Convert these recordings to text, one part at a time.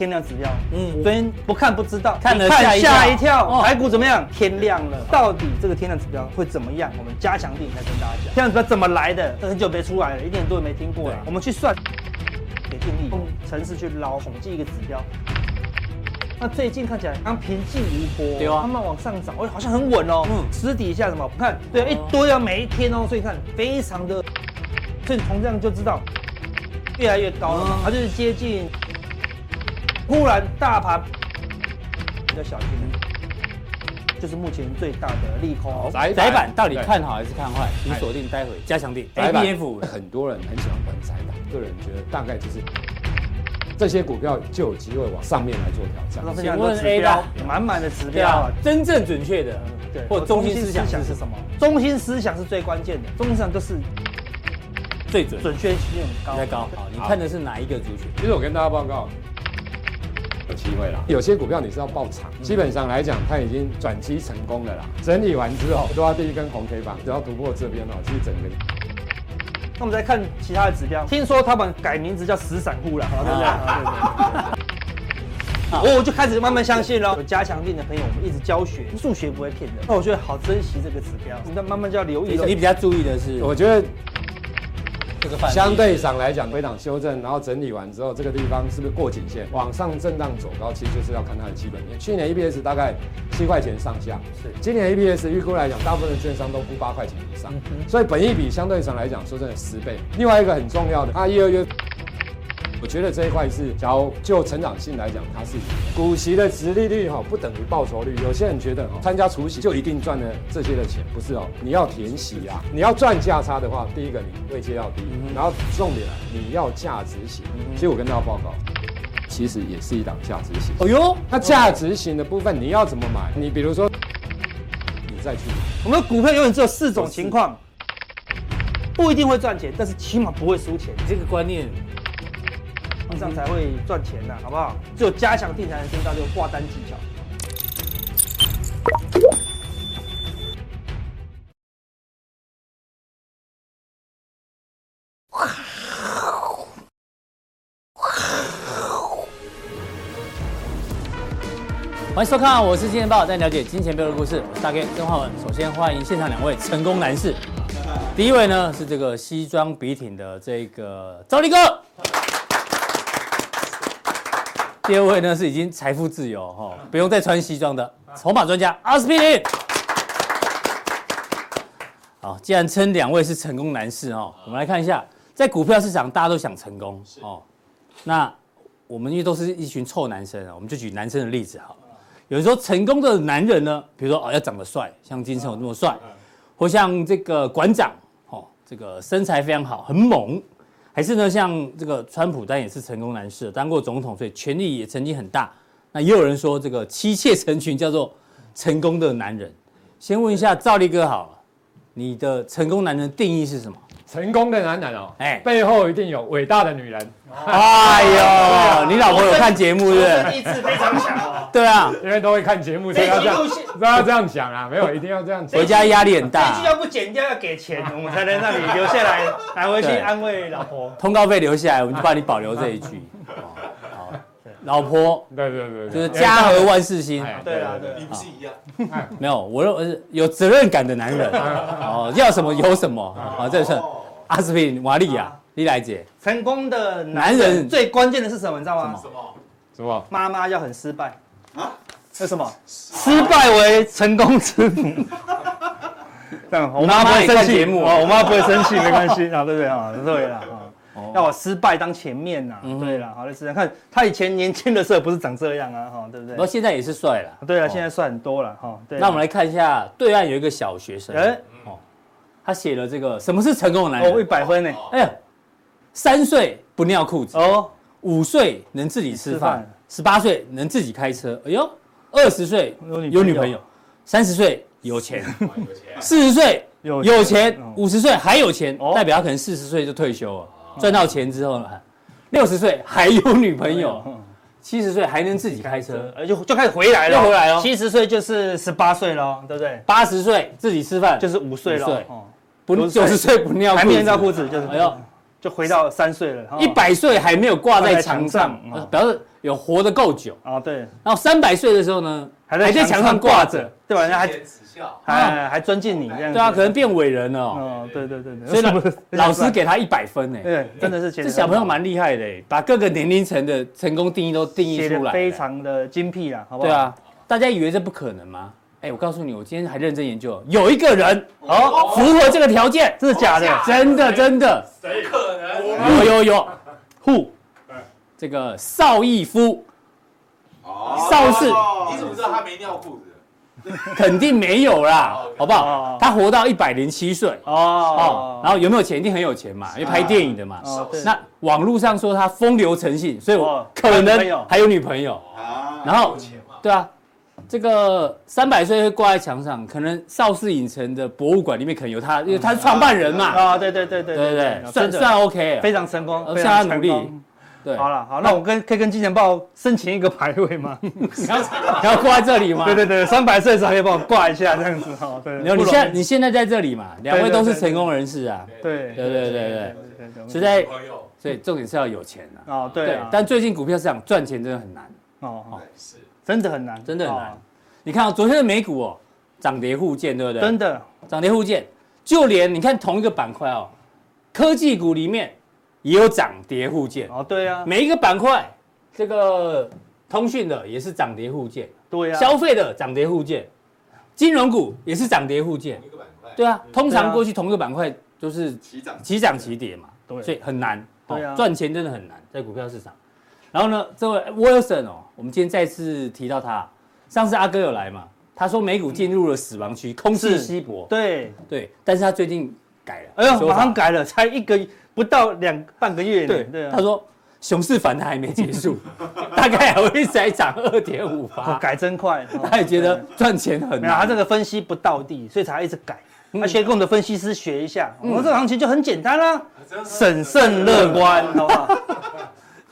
天量指标，嗯，昨天不看不知道，看了看吓一哦跳，台股怎么样？天亮了，到底这个天量指标会怎么样？我们加强錠来跟大家讲，天量指标怎么来的？这很久没出来了，一点多也没听过了。我们去算，给定义，用程式去捞统计一个指标。那最近看起来刚平静无波，对啊，慢慢往上涨，哎，好像很稳哦。嗯，私底下什么？看，对，一堆啊，每一天哦，所以看非常的，所以从这样就知道越来越高了嘛，它就是接近。忽然大盘比较小心，就是目前最大的利空。窄板到底看好还是看坏？请锁定待会加强錠。A B F 很多人很喜欢玩窄板，个人觉得大概就是这些股票就有机会往上面来做挑战。请问 A 标满满的指标，真正准确的，对，或中心思想是什么？中心思想是最关键的，中心思想就是最准，准确性很高。太高。好，你看的是哪一个族群？其实我跟大家报告。有机会啦，有些股票你是要抱长，基本上来讲，它已经转机成功了啦。整理完之后，抓第一根红 K 棒，只要突破这边哦，其实整个。那我们再看其他的指标，听说他们改名字叫死散户了，好对不对？好，对对对。我就开始慢慢相信了。有加强錠的朋友，我们一直教学，数学不会骗人。那我觉得好珍惜这个指标，那慢慢就要留意。你比较注意的是，我觉得。这个相对上来讲，回档修正，然后整理完之后，这个地方是不是过颈线往上震荡走高？其实就是要看它的基本面。去年 EPS 大概七块钱上下，是今年 EPS 预估来讲，大部分的券商都估八块钱以上，所以本益比相对上来讲，说真的十倍。另外一个很重要的，它一二月。我觉得这一块是，假如就成长性来讲，它是股息的殖利率哈不等于报酬率。有些人觉得哦参加除息就一定赚了这些的钱，不是哦，你要填息啊，你要赚价差的话，第一个你位阶要低，然后重点来你要价值型。其实我跟大家报告，其实也是一档价值型。哦哟，那价值型的部分你要怎么买？你比如说，你再去买，我们的股票永远只有四种情况，不一定会赚钱，但是起码不会输钱。这个观念。这样才会赚钱呐，好不好？只有加强錠才能听到这个挂单技巧。欢迎收看，我是金钱豹，带你了解金钱背后的故事。我是大 K 曾焕文。首先欢迎现场两位成功男士。第一位呢是这个西装笔挺的这个赵力哥。第二位呢是已经财富自由哈，不用再穿西装的筹码专家阿司匹林。好，既然称两位是成功男士哦，我们来看一下，在股票市场大家都想成功哦。那我们因为都是一群臭男生啊，我们就举男生的例子好了。有人说成功的男人呢，比如说哦要长得帅，像金城武那么帅，或像这个馆长哦，这个身材非常好，很猛。还是呢，像这个川普，但也是成功男士，当过总统，所以权力也曾经很大。那也有人说，这个妻妾成群叫做成功的男人。先问一下赵立哥好，你的成功男人定义是什么？成功的男人哦，哎，背后一定有伟大的女人。哎呦，你老婆有看节目是不是？意志非常强哦。对啊，因为都会看节目，所以要这样，不要这样讲啊，没有，一定要这样。回家压力很大。这句要不剪掉，要给钱，我们才能让你留下来，拿回去安慰老婆。通告费留下来，我们就帮你保留这一句。好，老婆，对对对，就是家和万事兴。对啊，对，你不是一样？没有，我认为是有责任感的男人。哦，要什么有什么。好，这是。阿司匹林、瓦利亚、李来姐，成功的男人最关键的是什么？你知道吗？什么？什么？妈妈要很失败啊？为什么？失败为成功之母。这样，我妈不会生气。啊，我妈不会生气，没关系啊，对不对啊？对了啊，要我失败当前面呐。对了，好的，是看他以前年轻的时候不是长这样啊，哈，对不对？不过现在也是帅了。对啊，现在帅很多了，哈。对。那我们来看一下，对岸有一个小学生。哎。他写了这个什么是成功的男人？哦，一百分呢！哎呀，三岁不尿裤子哦，五岁能自己吃饭，十八岁能自己开车，哎呦，二十岁有女朋友，三十岁 有钱，四十岁有钱，五十岁还有钱，代表他可能四十岁就退休了，赚到钱之后呢，六十岁还有女朋友，七十岁还能自己开车，就就开始回来了，又回来了，七十岁就是十八岁了，对不对？八十岁自己吃饭就是五岁了。不九十岁不尿裤子，还没尿裤子，就是哎呦，就回到三岁了。一百岁还没有挂在墙上，表示有活得够久。啊，对，然后三百岁的时候呢，还在墙上挂着，对吧？人家还还还尊敬你这样。对啊，可能变伟人了。哦，对对对对。所以老师给他一百分呢。对，真的是这小朋友蛮厉害的，把各个年龄层的成功定义都定义出来，非常的精辟啊，好不好？对啊，大家以为这不可能吗？哎，我告诉你，我今天还认真研究，有一个人哦符合这个条件，真的假的？真的真的。谁可能？有有有，Who？这个邵逸夫。哦。邵氏。你怎么知道他没尿裤子？肯定没有啦，好不好？他活到一百零七岁哦。然后有没有钱？一定很有钱嘛，因为拍电影的嘛。那网络上说他风流成性，所以我可能还有女朋友。啊。然后，对啊。这个三百岁会挂在墙上，可能邵氏影城的博物馆里面可能有他，因为他是创办人嘛。啊，对对对对对对，算算 OK，非常成功，非常努力。对，好了好，那我跟可以跟金钱豹申请一个牌位吗？你要你要挂在这里吗？对对对，三百岁的时候可以帮我挂一下这样子哈。对，你现在你现在在这里嘛？两位都是成功人士啊。对对对对对，实在所以重点是要有钱啊。哦对，但最近股票市场赚钱真的很难。哦哦是。真的很难，真的很难。你看啊，昨天的美股哦，涨跌互见，对不对？真的涨跌互见，就连你看同一个板块哦，科技股里面也有涨跌互见。哦，对啊，每一个板块，这个通讯的也是涨跌互见。对啊，消费的涨跌互见，金融股也是涨跌互见。一个板块。对啊，通常过去同一个板块都是齐涨齐涨齐跌嘛，对，所以很难。对啊，赚钱真的很难在股票市场。然后呢，这位 Wilson 哦，我们今天再次提到他。上次阿哥有来嘛？他说美股进入了死亡区，空气稀薄。对对，但是他最近改了，哎呦，马上改了，才一个不到两半个月。对对，他说熊市反弹还没结束，大概还会再涨二点五八。改真快，他也觉得赚钱很难。没有，他这个分析不到地，所以才一直改。他先跟我们的分析师学一下，我们这个行情就很简单啦，审慎乐观，好不好？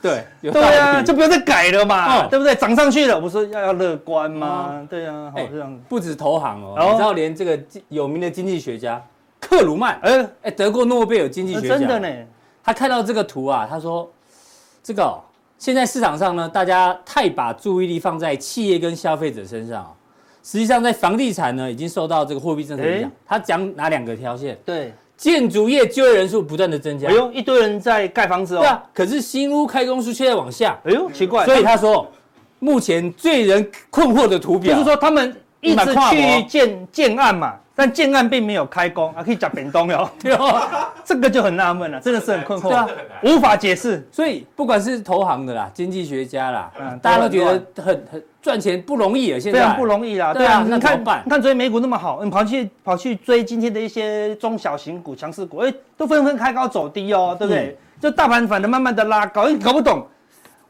对，对啊，就不要再改了嘛，对不对？涨上去了，不是要要乐观吗？对啊，好这样。不止投行哦，你知道连这个有名的经济学家克鲁曼，哎哎，得过诺贝尔经济学奖，真的呢。他看到这个图啊，他说，这个现在市场上呢，大家太把注意力放在企业跟消费者身上，实际上在房地产呢，已经受到这个货币政策影响。他讲哪两个条线？对。建筑业就业人数不断的增加，哎呦，一堆人在盖房子哦。对啊，可是新屋开工数却在往下，哎呦，奇怪。所以他说，目前最人困惑的图表，就是说他们一直去建建案嘛。但建案并没有开工啊，可以讲变动哟，对哦，这个就很纳闷了，真的是很困惑，啊，无法解释。所以不管是投行的啦，经济学家啦，嗯，大家都觉得很很赚钱不容易啊，现在非常不容易啦。对啊，你看，你看昨天美股那么好，你跑去跑去追今天的一些中小型股、强势股，哎，都纷纷开高走低哦，对不对？就大盘反而慢慢的拉高，你搞不懂，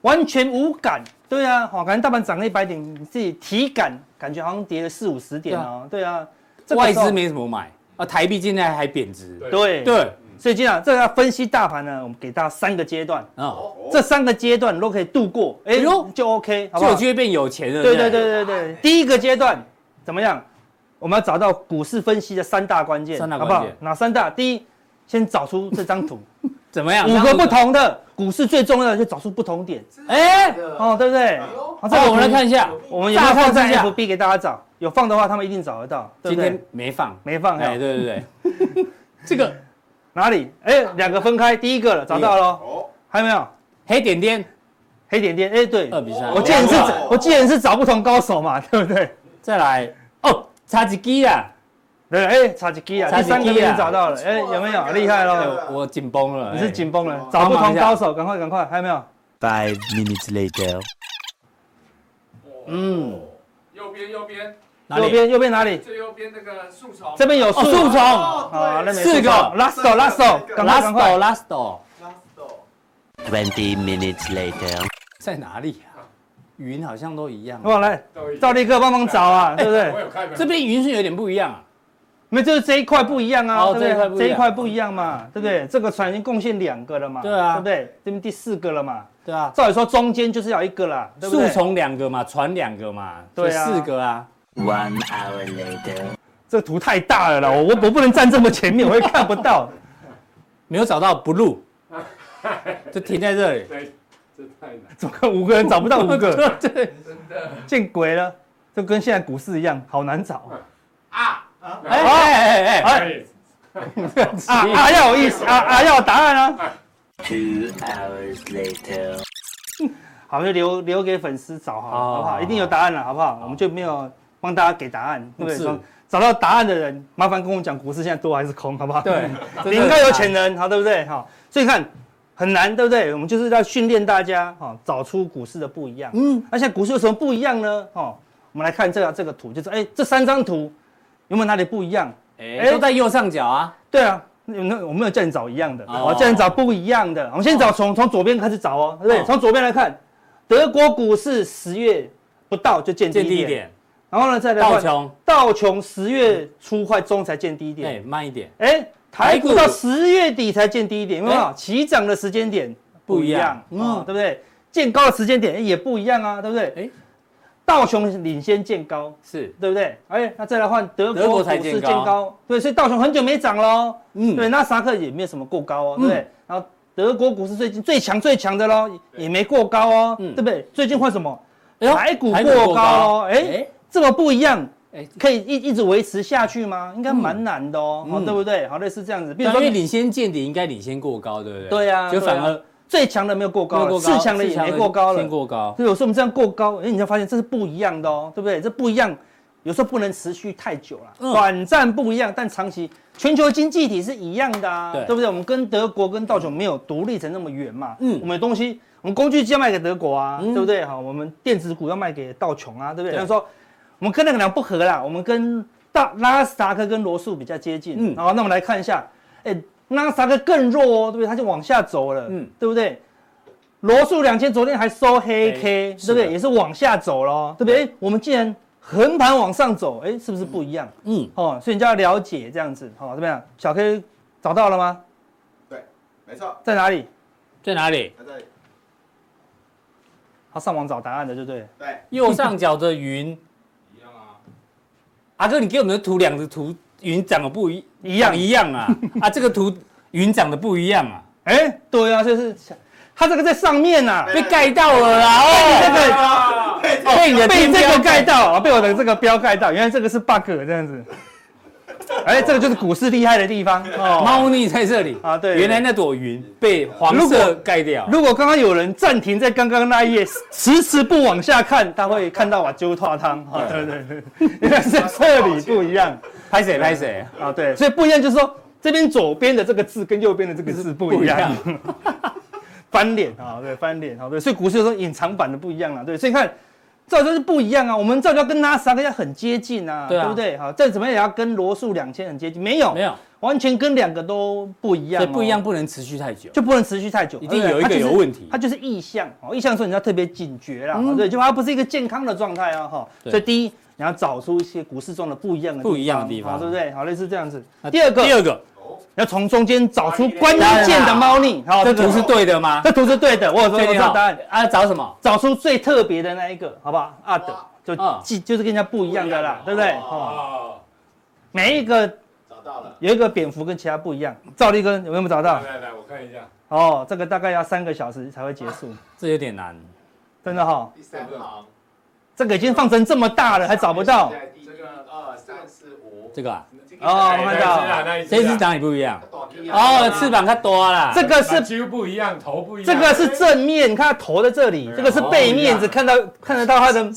完全无感。对啊，好，感觉大盘涨了一百点，你自己体感感觉好像跌了四五十点哦，对啊。外资没什么买啊，台币现在还贬值。对对，所以经常这个要分析大盘呢，我们给大家三个阶段啊，这三个阶段都可以度过，哎呦就 OK，好不好？就有机会变有钱了。对对对对对，第一个阶段怎么样？我们要找到股市分析的三大关键，三大关键，好不好？哪三大？第一，先找出这张图怎么样？五个不同的股市最重要的就找出不同点。哎，哦，对不对？好，这个我们来看一下，我们有没有放在 FB 给大家找？有放的话，他们一定找得到。今天没放，没放。哎，对对对，这个哪里？哎，两个分开，第一个了，找到了。哦，还有没有？黑点点，黑点点。哎，对，二比三。我既然是，我记得是找不同高手嘛，对不对？再来，哦，差几机啊？对，哎，差几机啊？第三个已经找到了，哎，有没有？厉害喽！我紧绷了，你是紧绷了，找不同高手，赶快赶快，还有没有？Five minutes later。嗯，右边右边。右边右边哪里？最右边那个树丛。这边有树丛。好，那四个。Last，last，last，last。Twenty minutes later。在哪里啊？云好像都一样。哇，来，赵立哥帮忙找啊，对不对？这边云是有点不一样啊。没，就是这一块不一样啊，对不对？这一块不一样嘛，对不对？这个船已经贡献两个了嘛，对啊，对不对？这边第四个了嘛，对啊。照理说中间就是要一个啦，对不对？树丛两个嘛，船两个嘛，对啊，四个啊。One hour later，这图太大了啦，我我我不能站这么前面，我也看不到。没有找到 blue，就停在这里。对，这太难。怎么可能五个人找不到五个？对，真的见鬼了！就跟现在股市一样，好难找啊！哎哎哎哎，哎啊啊！要有意思啊啊！要有答案啊！Two hours later. 好，就留留给粉丝找好了，好好不好？一定有答案了，好不好？我们就没有帮大家给答案，对不是对？找到答案的人，麻烦跟我讲股市现在多还是空，好不好？对，你应该有潜能，好，对不对？好，所以看很难，对不对？我们就是要训练大家，哈，找出股市的不一样。嗯，那现在股市有什么不一样呢？哦，我们来看这个这个图，就是哎，这三张图有没有哪里不一样？哎，都在右上角啊。对啊，那我没有叫你找一样的，哦我叫你找不一样的。我们先找从从左边开始找哦，对不对？哦从左边来看，德国股市十月不到就见低点，然后呢再来看道琼，道琼十月初快中才见低哎点，，慢一点，哎，台股到十月底才见低点，有没有哎？起涨的时间点不一样嗯，嗯对不对？见高的时间点哎也不一样啊，对不对？哎，道琼领先见高，是，对不对？哎，那再来换德德国国股市见高高，对，所以道琼很久没涨喽。嗯对，那萨克也没有什么过高哦，嗯对不对？然后德国股市最近最强最强的喽，也没过高哦，嗯对不对？最近换什么？哎呦台股过高过高哦，哎，这么不一样，哎，可以一一直维持下去吗？应该蛮难的哦，对不对？好，类似这样子，因为领先见底应该领先过高，对不对？对啊就反而最强的没有过高了，没有过高次强的也没过高了。先，过高，对，有时候我们这样过高，哎，你就发现这是不一样的哦，对不对？这不一样，有时候不能持续太久了，嗯。短暂不一样，但长期全球经济体是一样的啊，对。对不对？我们跟德国跟道琼没有独立成那么远嘛，嗯。我们的东西，我们工具机要卖给德国啊，嗯。对不对？好，我们电子股要卖给道琼啊，对不对？对。他说我们跟那个两不合啦，我们跟大拉斯达克跟罗素比较接近，嗯。好，那我们来看一下，哎，拉斯达克更弱哦，对不对？它就往下走了，嗯对不对？罗素两千昨天还收黑 K，黑对不对？也是往下走咯，对不对？诶我们既然横盘往上走，哎，是不是不一样？嗯，哦，所以你就要了解这样子，好、怎么样？小 K 找到了吗？对，没错，在哪里？在哪里？在这里。他上网找答案的，对不对？对，右上角的云，一样啊，阿哥，你给我们的图两个图云长得不一一样一样啊，啊，这个图云长得不一样啊，哎，对啊，就是它这个在上面呐、啊，被盖到了啦，这个哦，被你的被这个盖。到，啊被我的这个标盖到，原来这个是 bug 这样子。哎，这个就是股市厉害的地方哦。猫腻在这里。啊对。原来那朵云被黄色果盖掉，如果刚刚有人暂停在刚刚那一页，迟迟不往下看，他会看到我揪汤。汤。啊，对对对，原来是这里不一样拍谁拍谁，啊，对，所以不一样就是说，这边左边的这个字跟右边的这个字不一样。翻脸啊，对，翻脸啊，对，所以股市有时候隐藏版的不一样了，对，所以你看，照就是不一样啊，我们照就要跟纳斯达克要很接近啊，对啊。不对？好，再怎么样也要跟罗素两千很接近，没有，没有，完全跟两个都不一样、不一样不能持续太久，就不能持续太久，一定有一个有问题。它就是意向哦，意向说你要特别警觉啦，对，就它不是一个健康的状态啊，哈。对。所以第一，你要找出一些股市中的不一样的不一样的地方好对不对？好，类似这样子。第二个，第二个，要从中间找出关键的猫腻，好，个这图是对的吗？这图是对的，我有说我确定好知道答案，啊，找什么？找出最特别的那一个，好不好？阿德就嗯记就是跟人家不一样的啦，对不对？哦，哦，每一个找到了。有一个蝙蝠跟其他不一样。赵立根有没有找到？来来，我看一下，哦，这个大概要三个小时才会结束，这有点难，真的哈。第三行，这个已经放成这么大了，还找不到。这个、二、三、四、五。这个啊，哦，我看到，这一只长也不一样？哦，翅膀它多了，这个是几乎不一样，头不一样。这个是正面，你看它头在这里，这个是背面，只看到看得到它的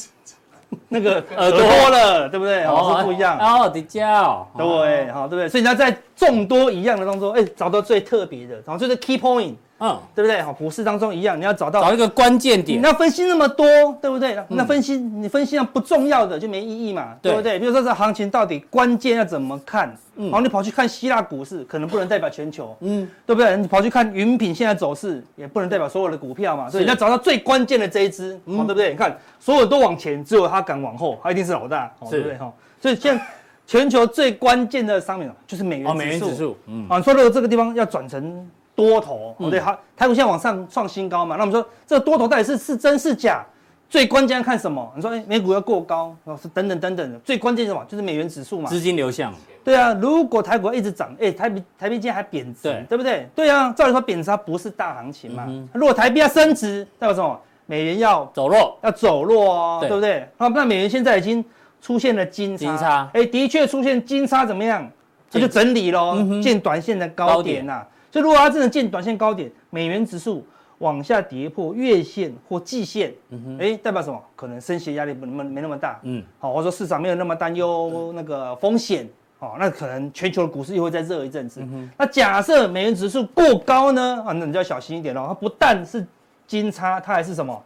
那个耳朵了，对不对？哦，是不一样。哦，比较，对，好，对不对？所以你要在众多一样的当中，哎，找到最特别的，然后就是 key point，嗯，对不对？好，股市当中一样，你要找到找一个关键点你点，要分析那么多，对不对？那分析你分析那不重要的就没意义嘛，对对不对？比如说这行情到底关键要怎么看？嗯然后你跑去看希腊股市，可能不能代表全球，嗯，对不对？你跑去看云品现在走势，也不能代表所有的股票嘛，所以你要找到最关键的这一支，嗯哦，对不对？你看所有都往前，只有它敢往后，它一定是老大，哦，对不对？哈，所以现在全球最关键的商品就是美元哦，美元指数。指数，嗯，啊，你说如果这个地方要转成多头，嗯哦，对，好台股现在往上创新高嘛，那我们说这个多头到底是是真是假？最关键要看什么？你说，哎，美股要过高，哦，是等等等等的。最关键是什么？就是美元指数嘛。资金流向。对啊，如果台股一直涨，哎，台币台币今天还贬值，对，对不对？对啊，照理说贬值它不是大行情嘛。嗯、如果台币要升值，代表什么？美元要走弱，要走弱哦，对，对不对？好，那美元现在已经出现了金叉，金叉，哎，的确出现金叉，怎么样？这就整理喽，见短线的高点呐、啊。所以如果它真的见短线高点，美元指数往下跌破月线或季线，哎，代表什么？可能升息压力不那么没那么大，嗯，好，或者说市场没有那么担忧那个风险，好，那可能全球的股市又会再热一阵子。那假设美元指数过高呢？啊，那你就要小心一点喽。它不但是金叉，它还是什么？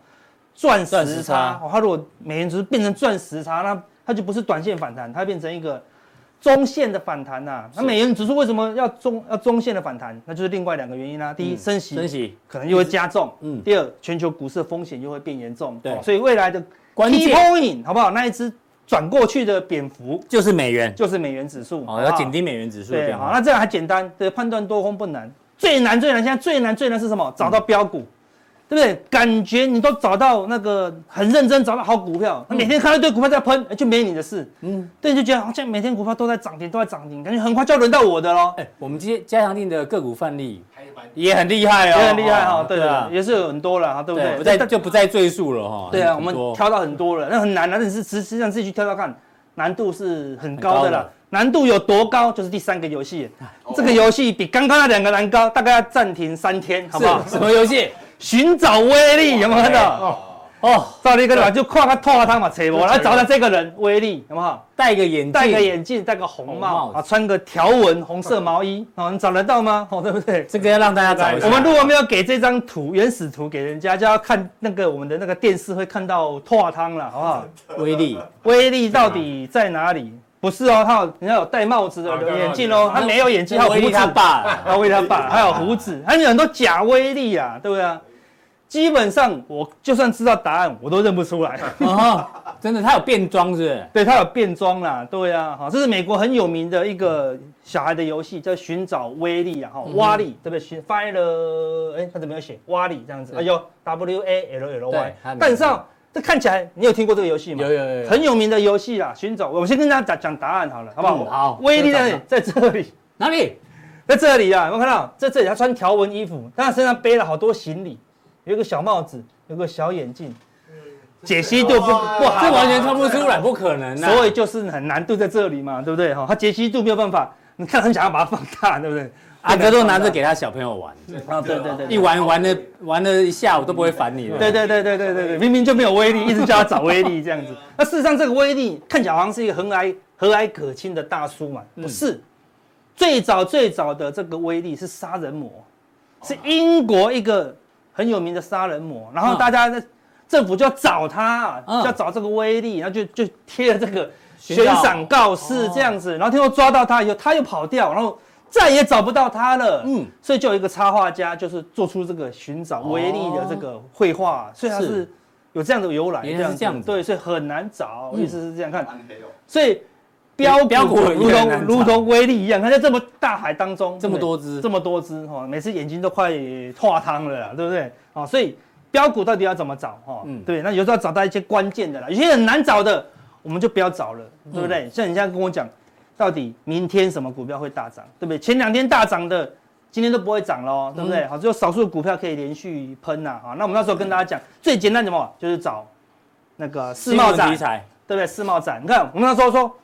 钻石差。哦，它如果美元指数变成钻石差，那它就不是短线反弹，它变成一个。中线的反弹呐、啊，那美元指数为什么要中要中线的反弹？那就是另外两个原因啦、啊。第一，升息，升息可能又会加重。嗯。第二，全球股市的风险又会变严重。对。所以未来的关键 point 好不好？那一只转过去的蝙蝠就是美元，就是美元指数。哦，要紧盯美元指数。对，好，那这样还简单，对，判断多空不难。最难最难，现在最难最难是什么？找到标股。对不对？感觉你都找到那个很认真找到好股票，他每天看到一堆股票在喷，就没你的事。嗯，对，就觉得好像每天股票都在涨停，都在涨停，感觉很快就要轮到我的喽。哎，我们今天加强定的个股范例也很厉害哦，也很厉害哈。对啊，也是有很多了哈，对不对？不再就不再赘述了哈。对啊，我们挑到很多了，那很难的，但是实际上自己去挑挑看，难度是很高的了。难度有多高？就是第三个游戏，这个游戏比刚刚那两个难高，大概要暂停三天，好不好？什么游戏？寻找威力有没有看到？哦哦，照了一个人就跨个拖汤嘛，扯我来找到这个人威力，有没有？戴个眼镜，戴个眼镜，戴个红帽啊，穿个条纹红色毛衣，哦，你找得到吗？哦，对不对？这个要让大家找一下。我们如果没有给这张图原始图给人家，就要看那个我们的那个电视会看到拖汤了，好不好？威力，威力到底在哪里？不是哦，他有人家有戴帽子的眼镜哦，他没有眼镜，他有威力他爸，啊，威力他爸 还有胡子，还有很多假威力啊，对不对啊？基本上我就算知道答案，我都认不出来。哦，真的，他有变装是不是？对，他有变装啦。对啊，好，这是美国很有名的一个小孩的游戏，叫寻找威力啊，哈，蛙力，对不对？寻 find，哎，他怎么有写蛙力这样子？哎呦，W A L L Y。但是这看起来，你有听过这个游戏吗？有有有，很有名的游戏啊，寻找。我先跟大家讲讲答案好了，好不好？好。威力在在这里，哪里？在这里啊，有没有看到？在这里，他穿条纹衣服，但他身上背了好多行李。有一个小帽子，有个小眼镜，解析度不不好，这完全看不出来，不可能。所以就是很难度在这里嘛，对不对？哈，他解析度没有办法，你看很想要把它放大，对不对？阿哥都拿着给他小朋友玩，啊，对对对，一玩玩了玩了一下午都不会烦你。对对对对对对对，明明就没有威力，一直叫他找威力这样子。那事实上这个威力看起来好像是一个和蔼和蔼可亲的大叔嘛，不是？最早最早的这个威力是杀人魔，是英国一个。很有名的杀人魔，然后大家在政府就要找他，就要找这个威力，然后就就贴了这个悬赏告示这样子，然后听说抓到他以后，他又跑掉，然后再也找不到他了。嗯，所以就有一个插画家，就是做出这个寻找威力的这个绘画，所以他是有这样的由来，这样这样对，所以很难找，意思是这样看，所以标标股如同如同威力一样，它在这么大海当中，这么多只，这么多只哈，每次眼睛都快化汤了啦，对不对？啊，所以标股到底要怎么找哈？嗯，对，那有时候要找到一些关键的啦，有些很难找的，我们就不要找了，对不对？像你现在跟我讲，到底明天什么股票会大涨，对不对？前两天大涨的，今天都不会涨喽，对不对？好，只有少数的股票可以连续喷呐，啊，那我们那时候跟大家讲，最简单的什么，就是找那个世贸展，对不对？世贸展，你看我们那时候说。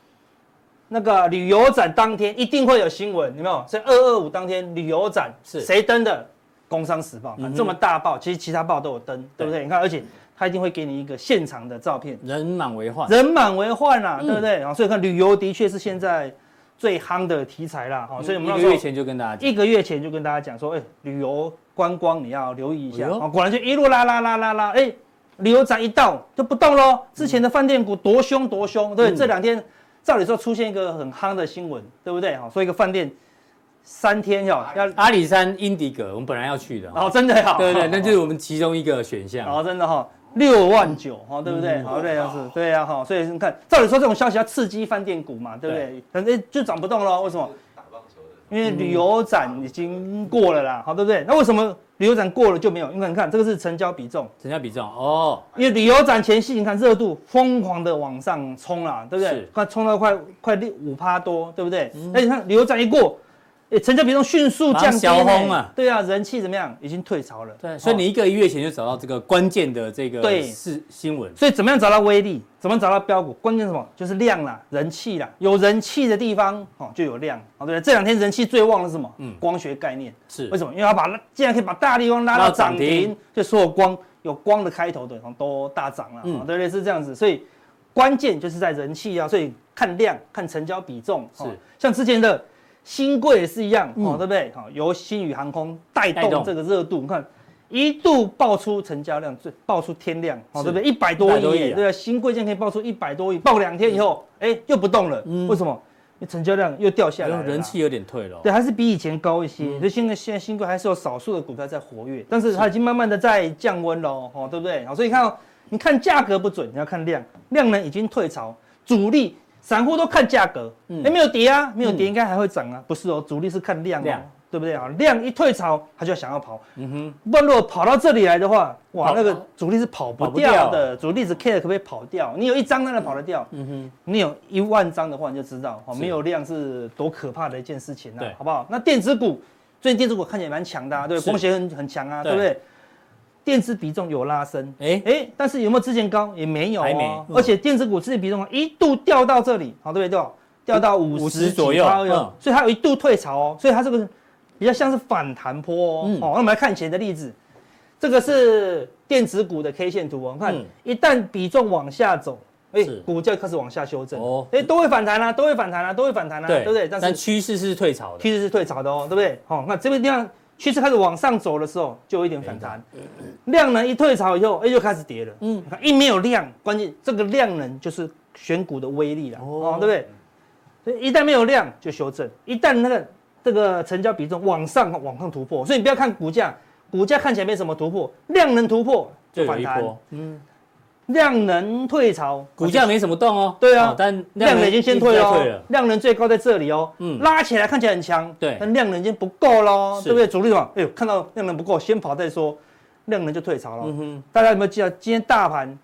那个旅游展当天一定会有新闻，有没有？所以二二五当天旅游展是谁登的？工商时报，这么大报，其实其他报都有登，对不对？你看，而且他一定会给你一个现场的照片，人满为患，人满为患啊，对不对？所以看旅游的确是现在最夯的题材啦，哈。所以我们一个月前就跟大家，一个月前就跟大家讲说，哎，旅游观光你要留意一下啊。果然就一路拉拉拉拉拉，哎，旅游展一到就不动喽。之前的饭店股多凶多凶，对，这两天。照理说出现一个很夯的新闻，对不对？哈，说一个饭店三天要要阿里山英迪格，我们本来要去的，哦，真的好，对对，那就是我们其中一个选项，哦，真的哈，六万九，哈，对不对？好，对，是，对呀，哈，所以你看，照理说这种消息要刺激饭店股嘛，对不对？反正就涨不动了，为什么？因为旅游展已经过了啦，好，对不对？那为什么旅游展过了就没有，因为你看这个是成交比重，成交比重哦，因为旅游展前夕，你看热度疯狂的往上冲啦，对不对？快冲到快快六五趴多，对不对？那、嗯、你看旅游展一过。成交比重迅速降低，对啊，人气怎么样？已经退潮了。对，所以你一个月前就找到这个关键的这个对是新闻。所以怎么样找到威力？怎么找到标股？关键什么？就是量啦，人气啦。有人气的地方哦，就有量。哦，对，这两天人气最旺的是什么？嗯，光学概念是为什么？因为它把既然可以把大地方拉到涨停，就所有光有光的开头的都大涨了。嗯，对对，是这样子。所以关键就是在人气啊，所以看量，看成交比重。是，像之前的。新贵也是一样，哦，对不对？好，由新宇航空带动这个热度，你看一度爆出成交量，最爆出天量，好，对不对？一百多亿，对啊，新贵竟然可以爆出一百多亿，爆两天以后，哎，又不动了，为什么？因成交量又掉下来，人气有点退了，对，还是比以前高一些。所以现在现在新贵还是有少数的股票在活跃，但是它已经慢慢的在降温了，哦，对不对？好，所以你看，你看价格不准，你要看量，量呢已经退潮，主力。散户都看价格，哎，没有跌啊，没有跌，应该还会涨啊，不是哦，主力是看量，量，对不对？啊？量一退潮，他就想要跑，嗯哼，不然如果跑到这里来的话，哇，那个主力是跑不掉的，主力只 care 可不可以跑掉，你有一张当然跑得掉，嗯。哼，你有一万张的话，你就知道，哦，没有量是多可怕的一件事情啊，好不好？那电子股，最近电子股看起来蛮强的啊，对，光学很很强啊，对不对？电子比重有拉升，哎哎，但是有没有之前高？也没有哦。而且电子股之前比重一度掉到这里，好，对不对？掉到五十左右，所以它有一度退潮哦。所以它这个比较像是反弹波哦。好，那我们来看以前的例子，这个是电子股的 K 线图哦。看，一旦比重往下走，哎，股价开始往下修正哦。哎，都会反弹啊，都会反弹啊，都会反弹啊，对不对？但是趋势是退潮的，趋势是退潮的哦，对不对？好，那这边地方。趋势开始往上走的时候，就有一点反弹。量能一退潮以后，哎，又开始跌了。嗯，一没有量，关键这个量能就是选股的威力了，哦，对不对？所以一旦没有量，就修正；一旦那个这个成交比重往上往上突破，所以你不要看股价，股价看起来没什么突破，量能突破就反弹。嗯。量能退潮，股价没什么动哦。对啊，但量能已经先退了，量能最高在这里哦。嗯，拉起来看起来很强，对，但量能已经不够喽，对不对？主力嘛，哎呦，看到量能不够，先跑再说，量能就退潮了。嗯哼，大家有没有记得今天大盘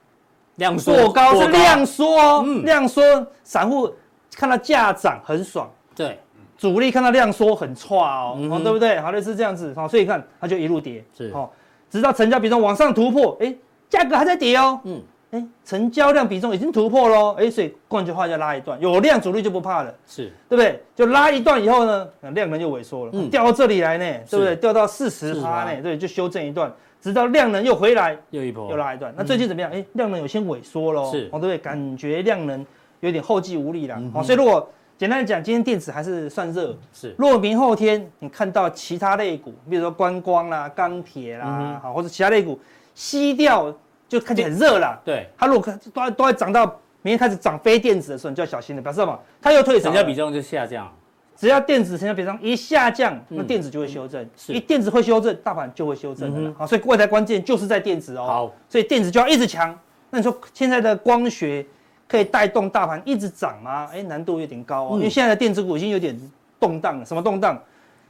量缩高是量缩哦，量缩，散户看到价涨很爽，对，主力看到量缩很差哦，对不对？好的是这样子，好，所以看它就一路跌，是，好，直到成交比重往上突破，哎。价格还在跌哦，嗯，哎，成交量比重已经突破喽，哎，所以换句话就拉一段，有量主力就不怕了，是。对不对？就拉一段以后呢，量能就萎缩了，嗯，掉到这里来呢，对不对？掉到四十趴呢，对，就修正一段，直到量能又回来，又一波，又拉一段。那最近怎么样？哎，量能有些萎缩喽，是，哦，对不对？感觉量能有点后继无力了，好，所以如果简单讲，今天电子还是算热，是。如果明后天你看到其他类股，比如说观光啦、钢铁啦，好，或者其他类股。吸掉就看起来很热了，对，它如果都都要涨到明天开始涨非电子的时候，你就要小心了，表示什么？它又退潮，成交比重就下降。只要电子成交比重一下降，那电子就会修正，一电子会修正，大盘就会修正的。好，所以未来关键就是在电子哦。好，所以电子就要一直强。那你说现在的光学可以带动大盘一直涨吗？哎，难度有点高哦，因为现在的电子股已经有点动荡了。什么动荡？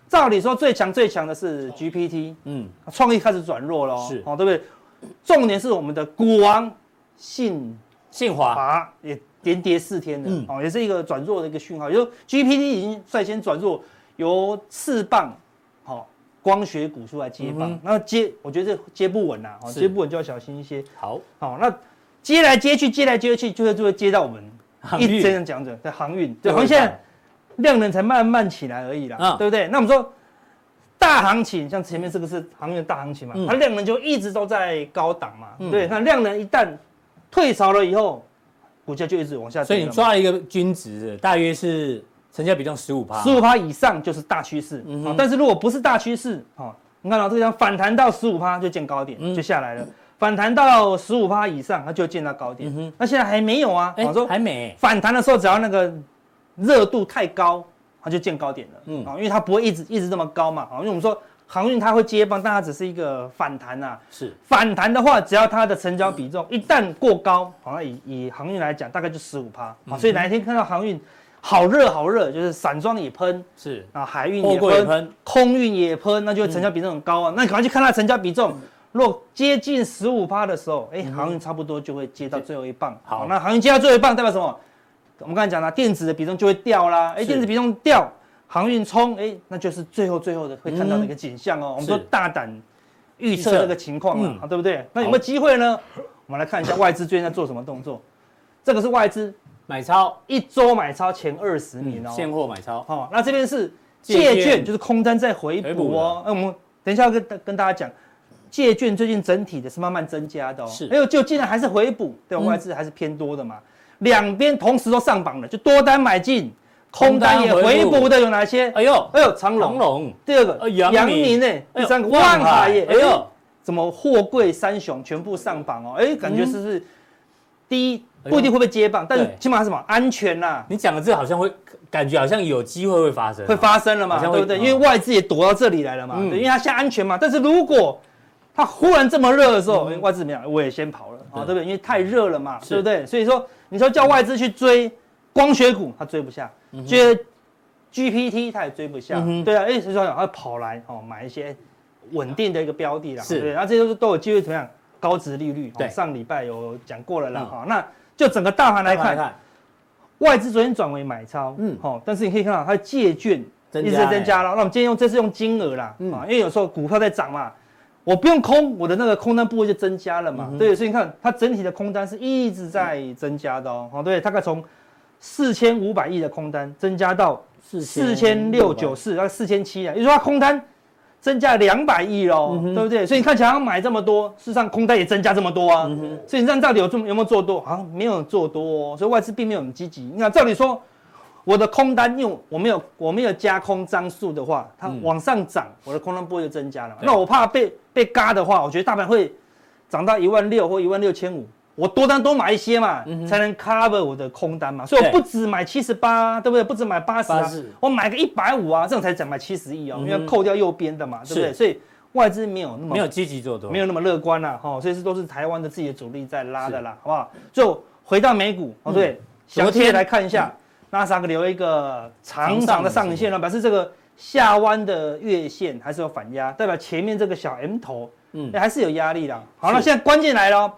照理说最强最强的是 GPT，嗯，创意开始转弱了，是，哦，对不对？重点是我们的股王信信华。也连跌四天了，哦，也是一个转弱的一个讯号。就 GPT 已经率先转弱，由次棒好光学股出来接棒，那接我觉得这接不稳呐，接不稳就要小心一些。好，好，那接来接去，接来接去，就会就会接到我们一直这样讲着在航运，对，航运。现在量能才慢慢起来而已啦，对不对？那我们说。大行情，像前面这个是行业大行情嘛，它量能就一直都在高档嘛，对，那量能一旦退潮了以后，股价就一直往下。所以你抓一个均值，大约是成交比重十五趴，十五趴以上就是大趋势。嗯，但是如果不是大趋势，哈，你看到这个地方反弹到十五趴就见高点，就下来了。反弹到十五趴以上，它就见到高点。嗯，那现在还没有啊？我说还没。反弹的时候，只要那个热度太高。它就见高点了，嗯。啊，因为它不会一直一直这么高嘛，啊，因为我们说航运它会接棒，但它只是一个反弹呐，是。反弹的话，只要它的成交比重一旦过高，好像以以航运来讲，大概就十五趴，啊，所以哪一天看到航运好热好热，就是散装也喷，是。啊，海运也喷，空运也喷，那就会成交比重很高啊。那你赶快去看它成交比重，若接近十五趴的时候，哎，航运差不多就会接到最后一棒。好，那航运接到最后一棒代表什么？我们刚才讲了，电子的比重就会掉啦。哎，电子比重掉，航运冲，哎，那就是最后最后的会看到的一个景象哦。我们说大胆预测这个情况啊，对不对？那有没有机会呢？我们来看一下外资最近在做什么动作。这个是外资买超，一周买超前二十名哦，现货买超。好，那这边是借券，就是空单在回补哦。那我们等一下要跟跟大家讲，借券最近整体的是慢慢增加的哦。是，哎呦，就竟然还是回补，对，外资还是偏多的嘛。两边同时都上榜了，就多单买进，空单也回补的有哪些？哎呦，哎呦，长隆，第二个阳明呢，第三个万海耶，哎呦，怎么货柜三雄全部上榜哦？哎，感觉是不是第一不一定会不会接棒，但是起码是什么安全呐？你讲的这好像会感觉好像有机会会发生，会发生了嘛？对不对？因为外资也躲到这里来了嘛，对，因为它现在安全嘛。但是如果它忽然这么热的时候，外资怎么样？我也先跑了啊，对不对？因为太热了嘛，对不对？所以说。你说叫外资去追光学股，它追不下；追 GPT，它也追不下。对啊，哎，所以说它跑来哦，买一些稳定的一个标的啦。是，对，然后这些都是都有机会怎么样？高值利率。对，上礼拜有讲过了啦。哈，那就整个大盘来看，外资昨天转为买超，嗯，好，但是你可以看到它借券一直在增加了。那我们今天用这是用金额啦，啊，因为有时候股票在涨嘛。我不用空，我的那个空单部位就增加了嘛，嗯、对，所以你看它整体的空单是一直在增加的哦，哦，对，大概从四千五百亿的空单增加到四千六九四，大概四千七啊，也就是说它空单增加两百亿喽，嗯、对不对？所以你看起来要买这么多，事实上空单也增加这么多啊，嗯、所以你看到底有这么有没有做多？好像没有做多哦，所以外资并没有很积极。你看照理说。我的空单，因为我没有我没有加空张数的话，它往上涨，我的空单部位就增加了。那我怕被被嘎的话，我觉得大盘会涨到一万六或一万六千五，我多单多买一些嘛，才能 cover 我的空单嘛。所以我不止买七十八，对不对？不止买八十啊，我买个一百五啊，这样才涨买七十亿哦，因为要扣掉右边的嘛，对不对？所以外资没有那么没有积极做多，没有那么乐观啦，哈。所以是都是台湾的自己的主力在拉的啦，好不好？就回到美股，哦对，详细来看一下。纳斯达克留一个长长的上影线了，表示这个下弯的月线还是有反压，代表前面这个小 M 头，嗯，还是有压力的。好了，现在关键来了，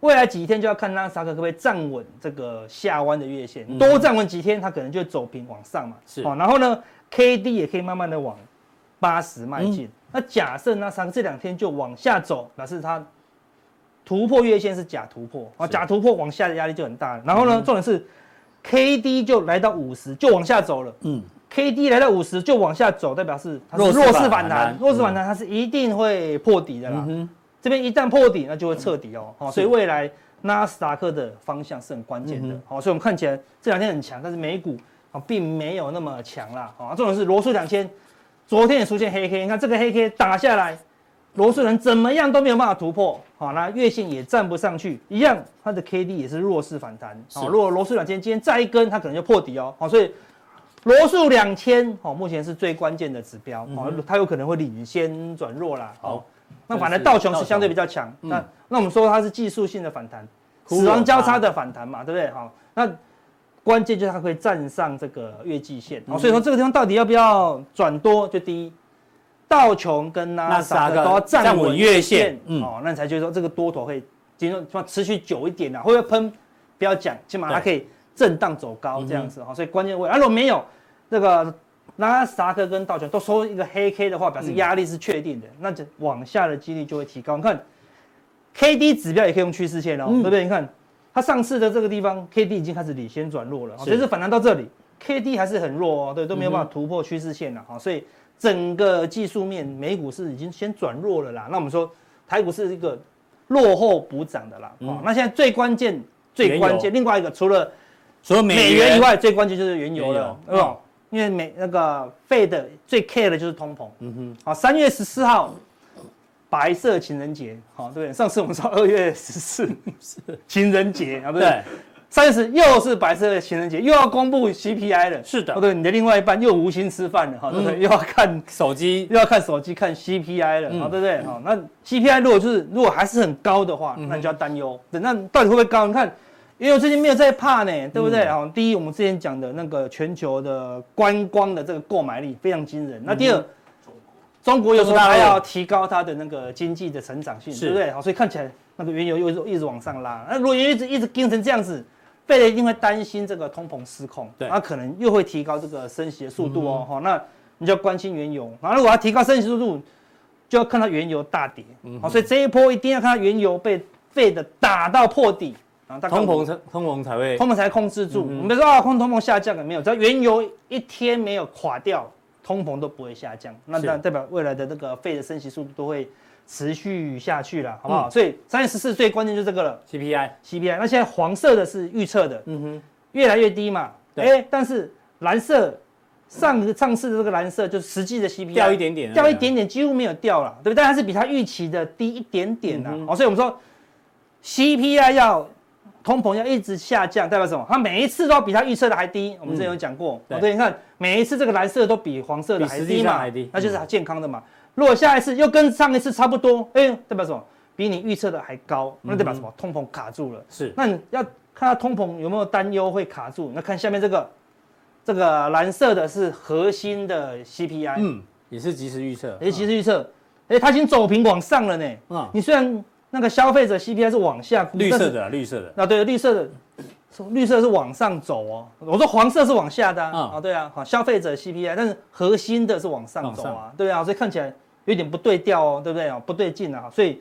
未来几天就要看纳斯达克可不可以站稳这个下弯的月线，多站稳几天，它可能就走平往上嘛。是，好然后呢，K D 也可以慢慢的往八十迈进。那假设纳斯达克这两天就往下走，表示它突破月线是假突破啊，假突破往下的压力就很大了。然后呢，重点是。K D 就来到五十，就往下走了。嗯，K D 来到五十就往下走，代表是它是弱势反弹，弱势反弹它是一定会破底的啦。嗯，这边一旦破底，那就会彻底哦。好，所以未来纳斯达克的方向是很关键的。好，所以我们看起来这两天很强，但是美股啊并没有那么强啦。啊，重点是罗素两千，昨天也出现黑 K，你看这个黑 K 打下来。罗素人怎么样都没有办法突破，好，那月线也站不上去，一样，它的 K D 也是弱势反弹，好，如果罗素两千今天再一根，它可能就破底哦，好，所以罗素两千，哦，目前是最关键的指标，哦，它有可能会领先转弱啦，好，那反正道琼是相对比较强，那那我们说它是技术性的反弹，死亡交叉的反弹嘛，对不对？好，那关键就是它会站上这个月季线，哦，所以说这个地方到底要不要转多？就第一。道琼跟纳斯达克都要站稳月线，嗯，哦，那你才觉得说这个多头会今天持续久一点啊，会不会喷？不要讲，起码它可以震荡走高这样子哈，所以关键位，啊，如果没有这个纳斯达克跟道琼都收一个黑 K 的话，表示压力是确定的，那就往下的几率就会提高。你看，K D 指标也可以用趋势线哦，对不对？你看它上次的这个地方，K D 已经开始领先转弱了，所以是反弹到这里，K D 还是很弱哦，对，都没有办法突破趋势线了哈，所以。整个技术面，美股是已经先转弱了啦。那我们说台股是一个落后补涨的啦。嗯、那现在最关键、最关键，另外一个除了除了美元以外，最关键就是原油了，对吧？因为美那个 Fed 最 care 的就是通膨。嗯哼。好，三月十四号，白色情人节。好，对不对，上次我们说二月十四是情人节 啊，不对。三十又是白色的情人节，又要公布 CPI 了。是的，哦对，你的另外一半又无心吃饭了，哈，对不对？又要看手机，又要看手机看 CPI 了，好，对不对？好，那 CPI 如果就是如果还是很高的话，那你就要担忧。等那到底会不会高？你看原油最近没有在怕呢，对不对？好，第一，我们之前讲的那个全球的观光的这个购买力非常惊人。那第二，中国有时候还要提高它的那个经济的成长性，对不对？好，所以看起来那个原油又一直一直往上拉。那如果原油一直一直盯成这样子，贝雷一定会担心这个通膨失控，对，那可能又会提高这个升息的速度哦。好，那你就要关心原油。然后如果要提高升息速度，就要看到原油大跌。好，所以这一波一定要看到原油被费的打到破底。通膨才通膨才会，通膨才控制住。我们说啊，通通膨下降了没有？只要原油一天没有垮掉，通膨都不会下降。那代表未来的那个费的升息速度都会持续下去了，好不好？所以三月十四最关键就是这个了，CPI，CPI。那现在黄色的是预测的，嗯哼，越来越低嘛。哎，但是蓝色上上次的这个蓝色就是实际的 CPI 掉一点点，掉一点点，几乎没有掉了，对不对？但它是比它预期的低一点点呐。哦，所以我们说 CPI 要。通膨要一直下降，代表什么？它每一次都要比它预测的还低。我们之前有讲过，对，对，你看每一次这个蓝色都比黄色的还低嘛，那就是健康的嘛。如果下一次又跟上一次差不多，哎，代表什么？比你预测的还高，那代表什么？通膨卡住了。是，那你要看它通膨有没有担忧会卡住？那看下面这个，这个蓝色的是核心的 CPI，嗯，也是即时预测，也是即时预测，哎，它已经走平往上了呢。嗯，你虽然。那个消费者 CPI 是往下，绿色的，绿色的，啊，对，绿色的，绿色是往上走哦。我说黄色是往下的啊，对啊，好，消费者 CPI，但是核心的是往上走啊，对啊，所以看起来有点不对调哦，对不对啊？不对劲啊，所以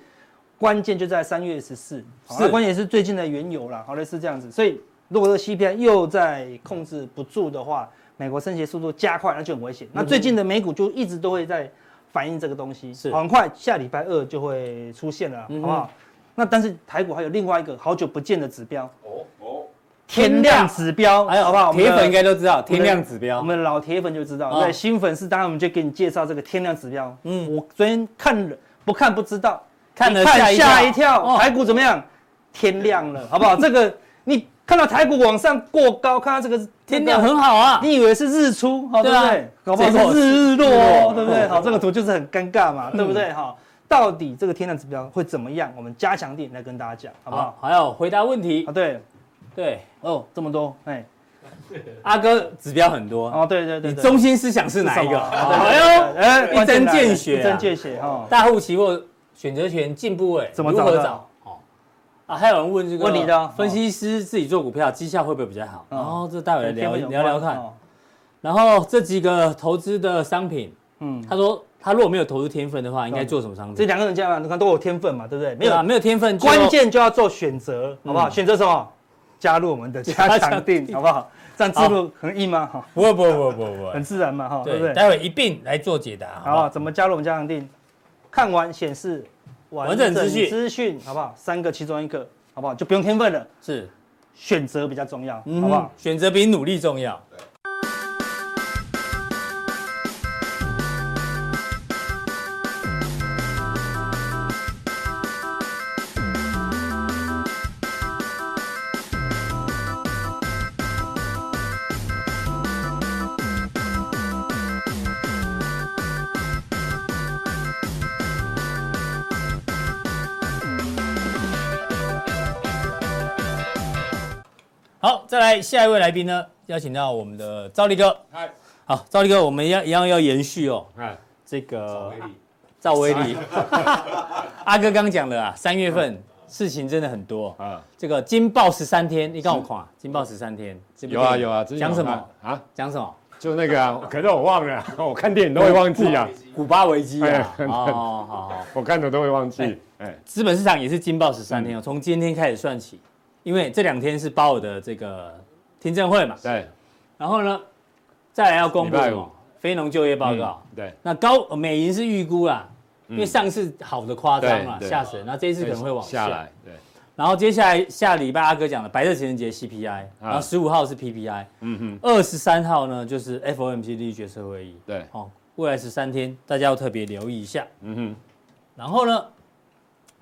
关键就在三月十四，是，关键是最近的原油啦，好类似这样子。所以如果这个 CPI 又在控制不住的话，美国升息速度加快，那就很危险。那最近的美股就一直都会在。反映这个东西是很快，下礼拜二就会出现了，好不好？那但是台股还有另外一个好久不见的指标哦哦，天量指标，哎，好不好？铁粉应该都知道天量指标，我们老铁粉就知道。对，新粉丝当然我们就给你介绍这个天量指标。嗯，我昨天看了，不看不知道，看了吓一跳，台股怎么样？天亮了，好不好？这个你。看到台股往上过高，看到这个天亮很好啊，你以为是日出，好对不对？搞不好是日落，对不对？好，这个图就是很尴尬嘛，对不对？哈，到底这个天量指标会怎么样？我们加强点来跟大家讲，好不好？还有回答问题啊，对，对，哦，这么多，哎，阿哥指标很多哦，对对对，你中心思想是哪一个？哎呦，哎，一针见血，一针见血哈，大户期货选择权进步位怎么找？啊，还有人问这个问你的分析师自己做股票绩效会不会比较好？然后这待会来聊聊聊看。然后这几个投资的商品，嗯，他说他如果没有投资天分的话，应该做什么商品？这两个人这样，你看都有天分嘛，对不对？没有没有天分，关键就要做选择，好不好？选择什么？加入我们的 加强定，好不好？这样字幕很硬吗？哈，不会不会不会不会，很自然嘛，哈，对不对？待会一并来做解答。好，怎么加入我们加强定？看完显示。完整资讯，资讯好不好？三个其中一个好不好？就不用天分了，是选择比较重要，好不好？选择比努力重要。来下一位来宾呢，邀请到我们的赵立哥。嗨，好，赵立哥，我们一样一样要延续哦。哎，这个赵威力，阿哥刚讲的啊，三月份事情真的很多啊。这个惊爆十三天，你跟我看，惊爆十三天，有啊有啊，讲什么啊？讲什么？就那个啊，可是我忘了，我看电影都会忘记啊。古巴危机啊，哦，好好，我看的都会忘记。哎，资本市场也是惊爆十三天哦，从今天开始算起。因为这两天是鲍尔的这个听证会嘛，对，然后呢，再来要公布什么非农就业报告，对，那高美银是预估啦，因为上次好的夸张了，吓死人，那这一次可能会往下。来，对，然后接下来下礼拜阿哥讲的白色情人节 CPI，然后十五号是 PPI，嗯哼，二十三号呢就是 FOMC 利率决策会议，对，哦，未来十三天大家要特别留意一下，嗯哼，然后呢，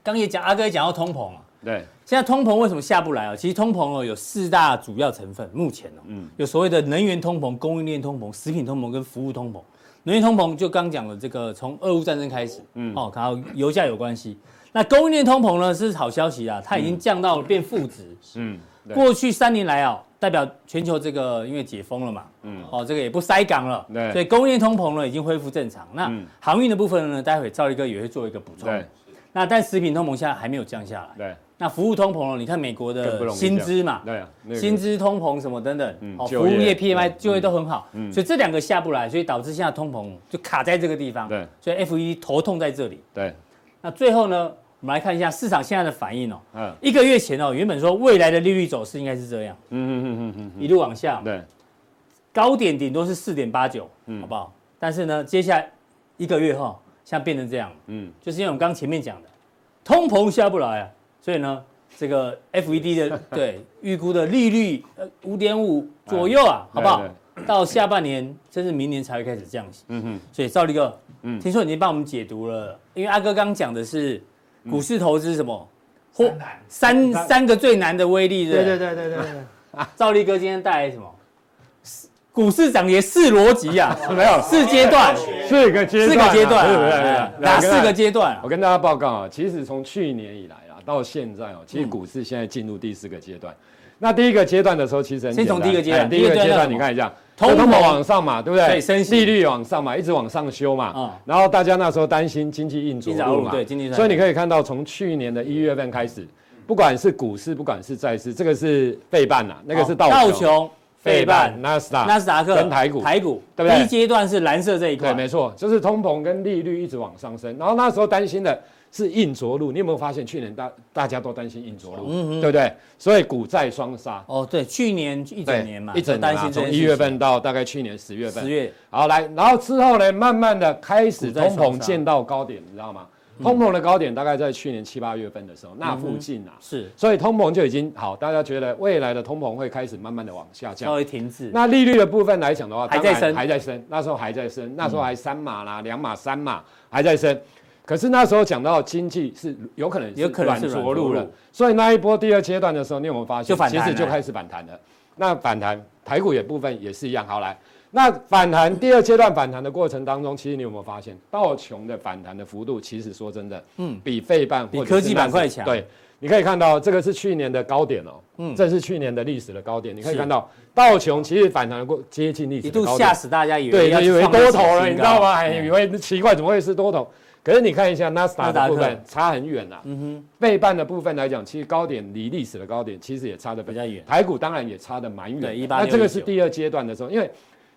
刚也讲阿哥也讲到通膨啊。对，现在通膨为什么下不来啊？其实通膨哦有四大主要成分，目前哦，嗯，有所谓的能源通膨、供应链通膨、食品通膨跟服务通膨。能源通膨就刚讲了，这个从俄乌战争开始，嗯，哦，然后油价有关系。那供应链通膨呢是好消息啊，它已经降到了变负值，嗯，过去三年来哦，代表全球这个因为解封了嘛，嗯，哦，这个也不塞港了，对，所以供应链通膨呢已经恢复正常。那航运的部分呢，待会赵力哥也会做一个补充。对，那但食品通膨现在还没有降下来。对，那服务通膨了？你看美国的薪资嘛，对啊，薪资通膨什么等等，哦，服务业 PMI 就业都很好，所以这两个下不来，所以导致现在通膨就卡在这个地方。对，所以 FED 头痛在这里。对，那最后呢？我们来看一下市场现在的反应哦。嗯，一个月前哦，原本说未来的利率走势应该是这样。嗯嗯嗯嗯嗯，一路往下。对，高点顶多是四点八九，好不好？但是呢，接下来一个月后，现在变成这样。嗯，就是因为我们刚前面讲的，通膨下不来啊，所以呢，这个 FED 的 对预估的利率呃五点五左右啊，好不好？到下半年甚至明年才会开始降息。嗯哼。所以赵立哥，嗯，听说你已经帮我们解读了，因为阿哥刚讲的是。股市投资什么？或三三个最难的威力，对对对对对。赵立哥今天带来什么？股市涨跌是逻辑 呀？没有四阶段，四个阶段，四个阶段，哪四个阶段？我跟大家报告啊，其实从去年以来啊，到现在哦，其实股市现在进入第四个阶段。那第一个阶段的时候，其实先从第一个阶段，第一个阶段你看一下。通膨往上嘛，对不对？对，利率往上嘛，一直往上修嘛。嗯。然后大家那时候担心经济硬着陆嘛，对，经济。所以你可以看到，从去年的一月份开始，不管是股市，不管是债市，这个是费半呐，那个是道琼、费半、纳斯达、纳斯达克跟台股，台股对不对？第一阶段是蓝色这一块。对，没错，就是通膨跟利率一直往上升。然后那时候担心的。是硬着陆，你有没有发现去年大大家都担心硬着陆，嗯、对不对？所以股债双杀。哦，对，去年一整年嘛，一整年啊，从一月份到大概去年十月份。十月。好，来，然后之后呢，慢慢的开始通膨见到高点，你知道吗？嗯、通膨的高点大概在去年七八月份的时候，那附近啊。是。所以通膨就已经好，大家觉得未来的通膨会开始慢慢的往下降，稍微停止。那利率的部分来讲的话，还在升，还在升，那时候还在升，那时候还三码啦，两码、三码还在升。可是那时候讲到经济是有可能有可能软着陆了，所以那一波第二阶段的时候，你有没有发现，其实就开始反弹了。那反弹台股也部分也是一样。好来，那反弹第二阶段反弹的过程当中，其实你有没有发现道琼的反弹的幅度，其实说真的，嗯，比费半比科技板块强。对，你可以看到这个是去年的高点哦，嗯，这是去年的历史的高点。你可以看到道琼其实反弹过接近历史的高点，一度吓死大家，以为对，以为多头了，你知道吗？以为奇怪，怎么会是多头？可是你看一下纳斯达的部分差很远呐，嗯哼，费半的部分来讲，其实高点离历史的高点其实也差得比较远，台股当然也差得蛮远。对，那这个是第二阶段的时候，因为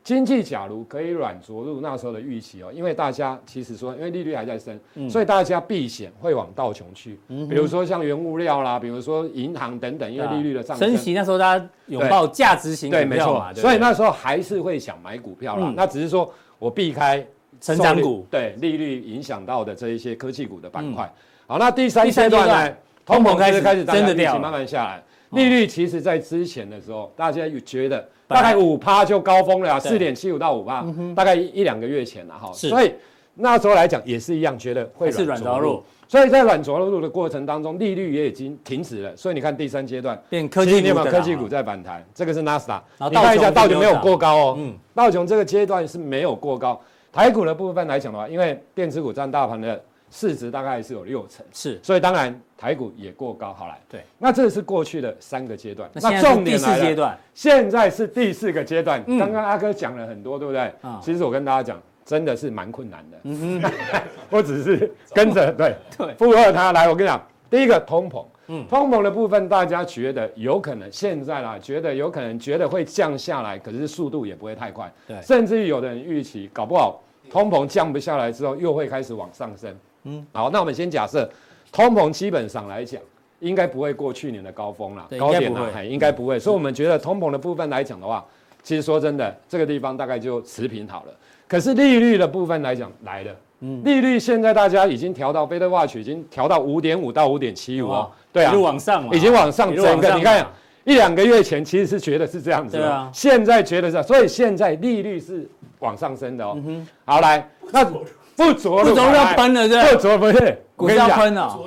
经济假如可以软着陆，那时候的预期哦，因为大家其实说，因为利率还在升，所以大家避险会往道琼去，比如说像原物料啦，比如说银行等等，因为利率的上升。升息那时候大家拥抱价值型股票嘛，对，没错，所以那时候还是会想买股票啦，那只是说我避开。成长股。对利率影响到的这一些科技股的板块，好，那第三阶段呢？通膨开始开始真的掉，慢慢下来。利率其实在之前的时候，大家有觉得大概五趴就高峰了，四点七五到五趴，大概一两个月前了哈。所以那时候来讲也是一样，觉得会软着陆。所以在软着陆的过程当中，利率也已经停止了。所以你看第三阶段，变科技股，科技股在反弹。这个是纳斯达，你看一下道琼没有过高哦，嗯，道琼这个阶段是没有过高。台股的部分来讲的话，因为电子股占大盘的市值大概是有六成，是，所以当然台股也过高。好来，对，那这是过去的三个阶段，那重点来了，现在是第四个阶段。刚刚阿哥讲了很多，对不对？啊，其实我跟大家讲，真的是蛮困难的。嗯哼，我只是跟着 对对附和他来。我跟你讲，第一个通膨。嗯，通膨的部分，大家觉得有可能现在啦，觉得有可能觉得会降下来，可是速度也不会太快。对，甚至于有的人预期，搞不好通膨降不下来之后，又会开始往上升。嗯，好，那我们先假设，通膨基本上来讲，应该不会过去年的高峰了，高点了，还应该不会。所以，我们觉得通膨的部分来讲的话，其实说真的，这个地方大概就持平好了。可是利率的部分来讲，来了。嗯，利率现在大家已经调到，Fed Watch 已经调到五点五到五点七五哦，对啊，一路往上，已经往上整个，你看一两个月前其实是觉得是这样子，对啊，现在觉得是，所以现在利率是往上升的哦。嗯哼，好来，那不着陆，不着陆要喷了，对不着不是，股票喷了。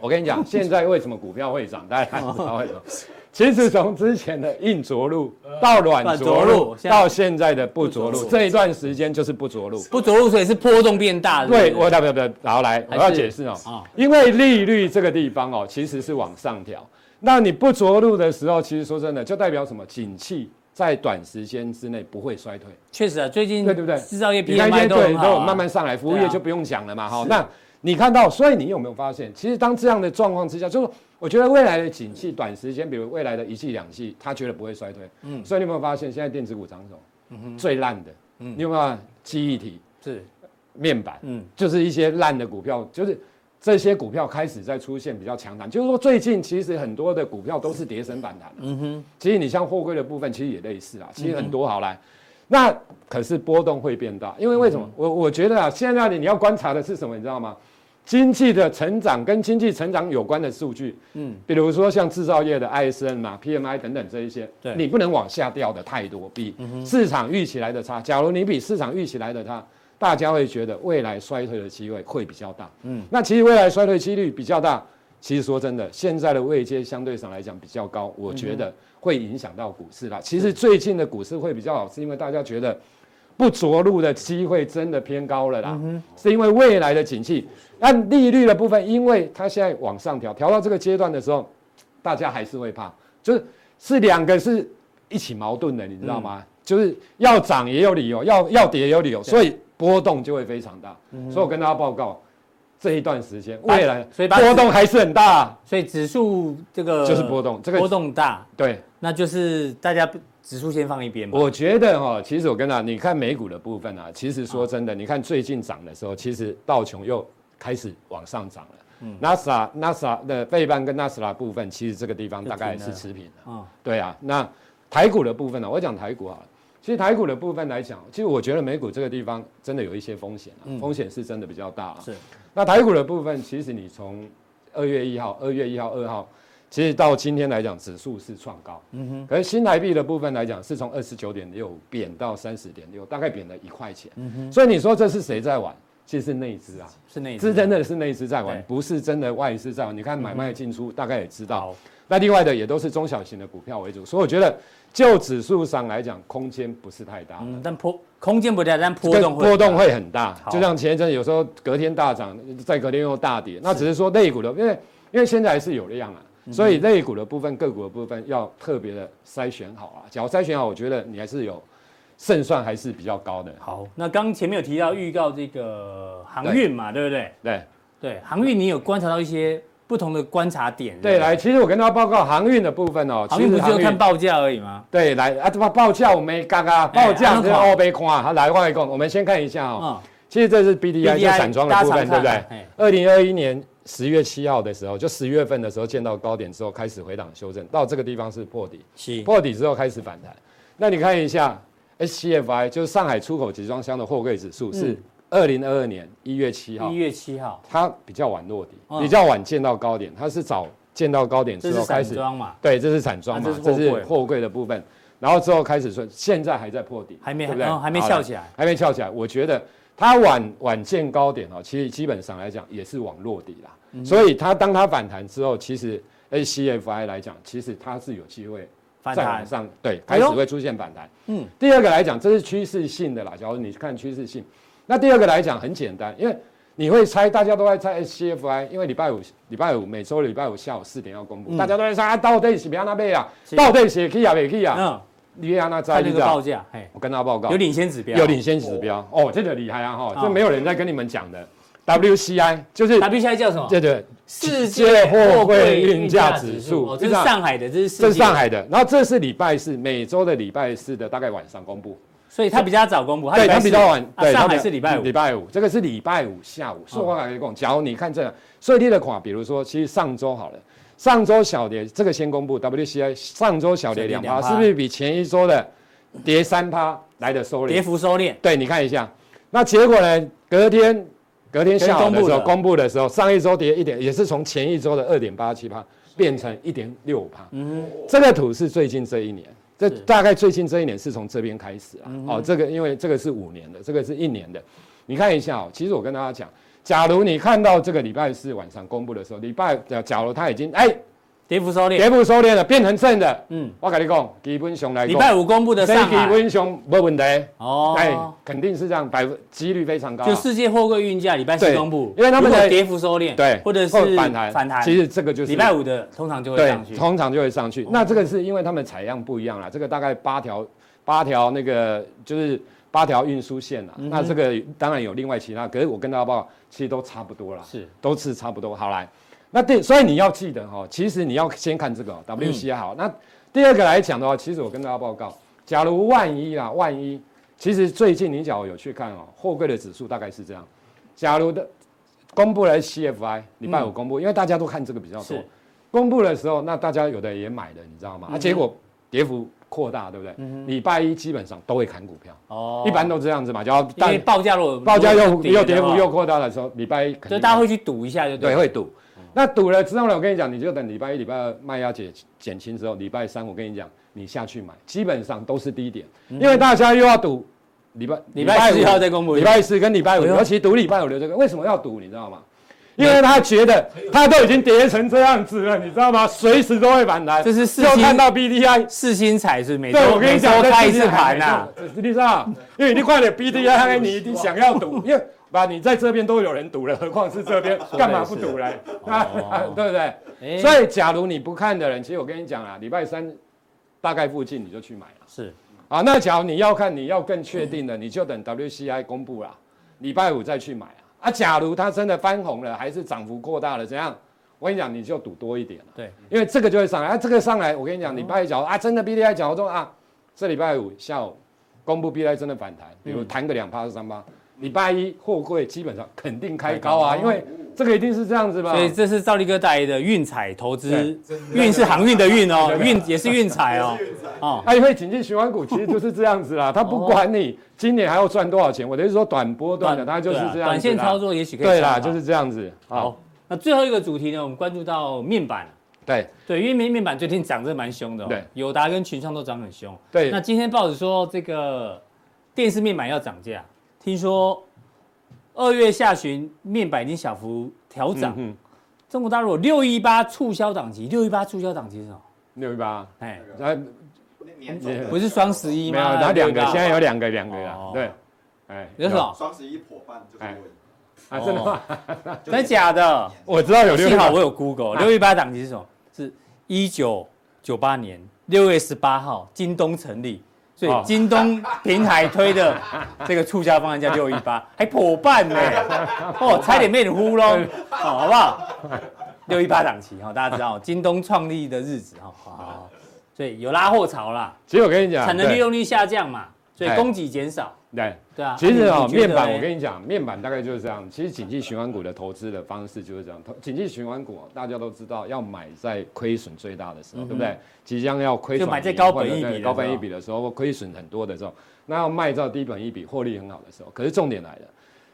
我跟你讲，现在为什么股票会涨？大家看知道为什么？其实从之前的硬着陆到软着陆，到现在的不着陆，这一段时间就是不着陆。不着陆，所以是波动变大的。对，我代表不然后来，我要解释哦。因为利率这个地方哦，其实是往上调。那你不着陆的时候，其实说真的，就代表什么？景气在短时间之内不会衰退。确实啊，最近对对不对？制造业 PMI 都对都慢慢上来，服务业就不用讲了嘛。哈，那你看到，所以你有没有发现，其实当这样的状况之下，就是我觉得未来的景气短时间，比如未来的一季两季，它绝对不会衰退。嗯，所以你有没有发现，现在电子股涨什么？嗯哼，最烂的，嗯，你有没有记忆体？是面板，嗯，就是一些烂的股票，就是。这些股票开始在出现比较强弹，就是说最近其实很多的股票都是跌升反弹。嗯哼，其实你像货柜的部分，其实也类似啊。其实很多好来，那可是波动会变大，因为为什么？我我觉得啊，现在你你要观察的是什么？你知道吗？经济的成长跟经济成长有关的数据，嗯，比如说像制造业的 ISM 嘛、PMI 等等这一些，对，你不能往下掉的太多，比市场预期来的差。假如你比市场预期来的差。大家会觉得未来衰退的机会会比较大，嗯，那其实未来衰退几率比较大。其实说真的，现在的位阶相对上来讲比较高，我觉得会影响到股市啦。其实最近的股市会比较好，是因为大家觉得不着陆的机会真的偏高了啦，是因为未来的景气。按利率的部分，因为它现在往上调，调到这个阶段的时候，大家还是会怕，就是是两个是一起矛盾的，你知道吗？就是要涨也有理由，要要跌也有理由，所以。波动就会非常大，嗯、所以我跟大家报告，这一段时间未来，所以波动还是很大，啊，所以指数这个就是波动，这个波动大，对，那就是大家指数先放一边吧。我觉得哈，其实我跟大家，你看美股的部分啊，其实说真的，你看最近涨的时候，其实道琼又开始往上涨了。嗯，纳斯达纳斯达的费半跟纳斯达部分，其实这个地方大概是持平的。啊，对啊，那台股的部分呢，啊，我讲台股好了。其实台股的部分来讲，其实我觉得美股这个地方真的有一些风险啊，风险是真的比较大啊。是。那台股的部分，其实你从二月一号、二月一号、二号，其实到今天来讲，指数是创高。嗯哼。可是新台币的部分来讲，是从二十九点六贬到三十点六，大概贬了一块钱。嗯哼。所以你说这是谁在玩？其实是内资啊，是内资。是真的是内资在玩，不是真的外资在玩。你看买卖进出，大概也知道。那另外的也都是中小型的股票为主，所以我觉得。就指数上来讲，空间不是太大，嗯，但波空间不大，但波动波动会很大。就像前一阵有时候隔天大涨，再隔天又大跌，那只是说类股的，因为因为现在还是有量啊，所以类股的部分、个股的部分要特别的筛选好啊。只要筛选好，我觉得你还是有胜算，还是比较高的。好，那刚前面有提到预告这个航运嘛，对不对？对对，航运你有观察到一些。不同的观察点。对，来，其实我跟大家报告航运的部分哦。航运不是就看报价而已吗？对，来啊，这报报价我们刚刚报价是欧贝矿，好，来外公，我们先看一下哦。其实这是 B D I 就散装的部分，对不对？二零二一年十月七号的时候，就十月份的时候见到高点之后开始回档修正，到这个地方是破底，破底之后开始反弹。那你看一下 S C F I，就是上海出口集装箱的货柜指数是。二零二二年一月七号，一月七号，它比较晚落底，比较晚见到高点，它是早见到高点之后开始，对，这是散装嘛，这是货柜。的部分，然后之后开始说，现在还在破底，还没，对不对？还没翘起来，还没翘起来。我觉得它晚晚见高点哦，其实基本上来讲也是往落底啦，所以它当它反弹之后，其实 ACFI 来讲，其实它是有机会反弹。上，对，开始会出现反弹。嗯，第二个来讲，这是趋势性的啦，假如你看趋势性。那第二个来讲很简单，因为你会猜，大家都在猜 SCFI，因为礼拜五礼拜五每周礼拜五下午四点要公布，大家都在猜啊，到底是不要那边啊，到底是可以啊，没可以啊？嗯，你让他猜一下报价，我跟他报告，有领先指标，有领先指标。哦，这个厉害啊哈，这没有人在跟你们讲的，WCI 就是 WCI 叫什么？对对，世界货柜运价指数，这是上海的，这是这是上海的，然后这是礼拜四每周的礼拜四的大概晚上公布。所以他比较早公布，对，它比较晚。对，上海是礼拜五，礼拜五，这个是礼拜五下午。说话来讲，假如你看这个最低的款，比如说，其实上周好了，上周小跌，这个先公布 WCI，上周小跌两趴，是不是比前一周的跌三趴来的收敛？跌幅收敛。对，你看一下，那结果呢？隔天，隔天下午的时候公布的时候，上一周跌一点，也是从前一周的二点八七趴变成一点六趴。嗯，这个图是最近这一年。这大概最近这一年是从这边开始啊，哦，这个因为这个是五年的，这个是一年的，你看一下哦。其实我跟大家讲，假如你看到这个礼拜四晚上公布的时候，礼拜假假如它已经哎跌幅收敛，跌幅收敛了，变成正的。嗯，我跟你讲，基本上来讲，礼拜五公布的上基海，本上没问题。哦，哎，肯定是这样，百分几率非常高啊。就世界货柜运价礼拜四公布，因为他们的跌幅收敛，对，或者是反弹，反弹，其实这个就是礼拜五的通常就会上去，通常就会上去。那这个是因为他们采样不一样啦，这个大概八条八条那个就是八条运输线啦。那这个当然有另外其他，可是我跟大家报告，其实都差不多啦，是都是差不多。好来。那第，所以你要记得哈，其实你要先看这个 WCI 好。那第二个来讲的话，其实我跟大家报告，假如万一啊，万一，其实最近你假如有去看哦，货柜的指数大概是这样。假如的公布了 CFI，礼拜五公布，因为大家都看这个比较多。公布的时候，那大家有的也买了，你知道吗？啊，结果跌幅扩大，对不对？礼拜一基本上都会砍股票。哦。一般都这样子嘛，就要因为报价如果报价又又跌幅又扩大的时候，礼拜一所以大家会去赌一下，就对，会赌。那赌了之后呢？我跟你讲，你就等礼拜一、礼拜二卖压减减轻之后，礼拜三我跟你讲，你下去买，基本上都是低点，因为大家又要赌礼拜礼拜四要再公布，礼拜四跟礼拜五，尤其赌礼拜五的这个，为什么要赌？你知道吗？因为他觉得他都已经跌成这样子了，你知道吗？随时都会反弹。这是四星看到 B D I 四星彩是没对，我跟你讲，开一次盘呐，实际上，因为你快点 B D I，你一定想要赌，因为。把你在这边都有人赌了，何况是这边，干嘛不赌嘞？啊，对不对？欸、所以，假如你不看的人，其实我跟你讲啊，礼拜三大概附近你就去买了。是啊，那假如你要看，你要更确定的，你就等 WCI 公布了，礼拜五再去买啊。啊，假如它真的翻红了，还是涨幅过大了，怎样？我跟你讲，你就赌多一点了。对，因为这个就会上来。啊，这个上来，我跟你讲，礼拜一讲啊，真的 BDI 假如说啊，这礼拜五下午公布 BDI 真的反弹，比如弹个两趴、三趴。礼拜一货柜基本上肯定开高啊，因为这个一定是这样子吧。所以这是赵力哥带来的运彩投资，运是航运的运哦，运也是运彩哦。哦，啊，因为景气循环股其实就是这样子啦，他不管你今年还要赚多少钱，我的意思说短波段的，它就是这样。短线操作也许可以。对啦，就是这样子。好，那最后一个主题呢，我们关注到面板。对对，因为面面板最近涨得蛮凶的。对，友达跟群创都涨很凶。对，那今天报纸说这个电视面板要涨价，听说。二月下旬，面板已经小幅调涨。嗯、中国大陆六一八促销档期，六一八促销档期是什么？六一八，哎，不是双十一吗？没有，它两个，现在有两个，两个呀。对，哎，有什么？双十一伙伴就是哎，啊，真的吗？真的假的？我知道有六一八，幸好我有 Google。六一八档期是什么？是一九九八年六月十八号，京东成立。所以京东平台推的 这个促销方案叫六一八，还破半呢，哦，差点被你糊弄，好不好？六一八档期哈，大家知道 京东创立的日子哈，好，所以有拉货潮啦。其实我跟你讲，产能利用率下降嘛，所以供给减少。对对啊，其实哦，面板我跟你讲，面板大概就是这样。其实景气循环股的投资的方式就是这样。景气循环股大家都知道，要买在亏损最大的时候，对不对？即将要亏损，就买在高本一笔、高本一笔的时候，或亏损很多的时候，那要卖到低本一笔、获利很好的时候。可是重点来了，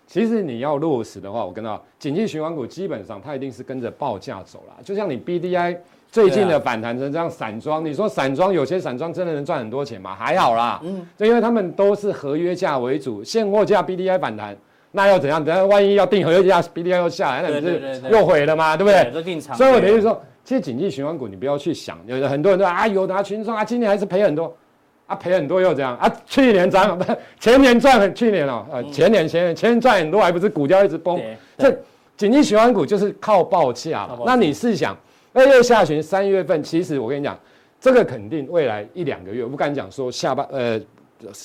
其实你要落实的话，我跟到景气循环股基本上它一定是跟着报价走了。就像你 BDI。最近的反弹成这样，散装，你说散装有些散装真的能赚很多钱吗？还好啦，嗯，就因为他们都是合约价为主，现货价 BDI 反弹，那又怎样？等下万一要定合约价，BDI 又下来，那不是又毁了吗？对不对？都定长。所以我等于说，其实景气循环股你不要去想，有很多人说啊，有拿群创啊，今年还是赔很多，啊赔很多又怎样？啊去年涨，不 前年赚很，去年哦，呃前年前年前年赚很多，还不是股价一直崩？这景气循环股就是靠报价，那你试想。二月下旬，三月份，其实我跟你讲，这个肯定未来一两个月，我不敢讲说下半呃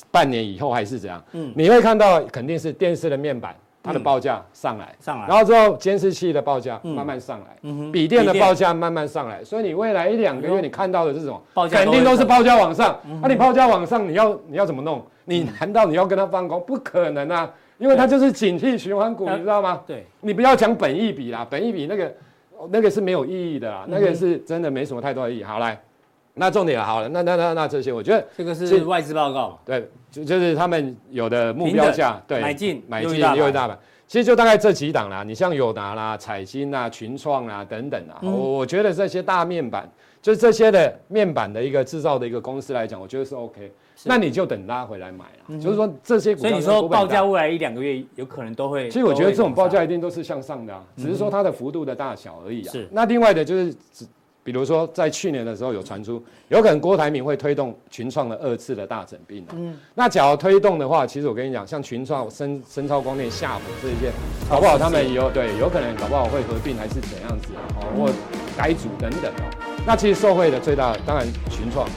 半年以后还是怎样。嗯，你会看到肯定是电视的面板，它的报价上来，上来，然后之后监视器的报价慢慢上来，笔电的报价慢慢上来，所以你未来一两个月你看到的这种，肯定都是报价往上。那你报价往上，你要你要怎么弄？你难道你要跟他放空？不可能啊，因为它就是景气循环股，你知道吗？对，你不要讲本益比啦，本益比那个。那个是没有意义的啦，那个是真的没什么太多的意义。好来，那重点好了，那那那那这些，我觉得这个是外资报告，对，就就是他们有的目标价，对，买进买进又一大板，其实就大概这几档啦，你像友达啦、彩晶啦、群创啦等等啊，我我觉得这些大面板，就是这些的面板的一个制造的一个公司来讲，我觉得是 OK。那你就等拉回来买了，就是说这些股票。所以你说报价未来一两个月有可能都会。其实我觉得这种报价一定都是向上的啊，只是说它的幅度的大小而已啊。是。那另外的就是比如说在去年的时候有传出，有可能郭台铭会推动群创的二次的大整并。嗯，那假如推动的话，其实我跟你讲，像群创、深深超光电、夏普这一些，搞不好他们以后对，有可能搞不好会合并还是怎样子哦，或改组等等哦。那其实受惠的最大的当然群创、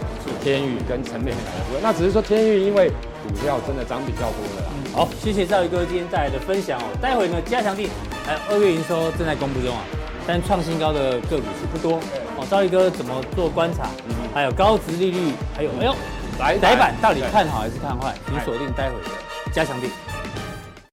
天宇跟陈美来的，那只是说天宇因为股票真的涨比较多了啦。好，谢谢赵宇哥今天带来的分享哦。待会呢，加强定还有二月营收正在公布中啊，但创新高的个股是不多哦。赵宇哥怎么做观察？还有高值利率，还有哎呦，载板到底看好还是看坏？请锁定待会的加强錠。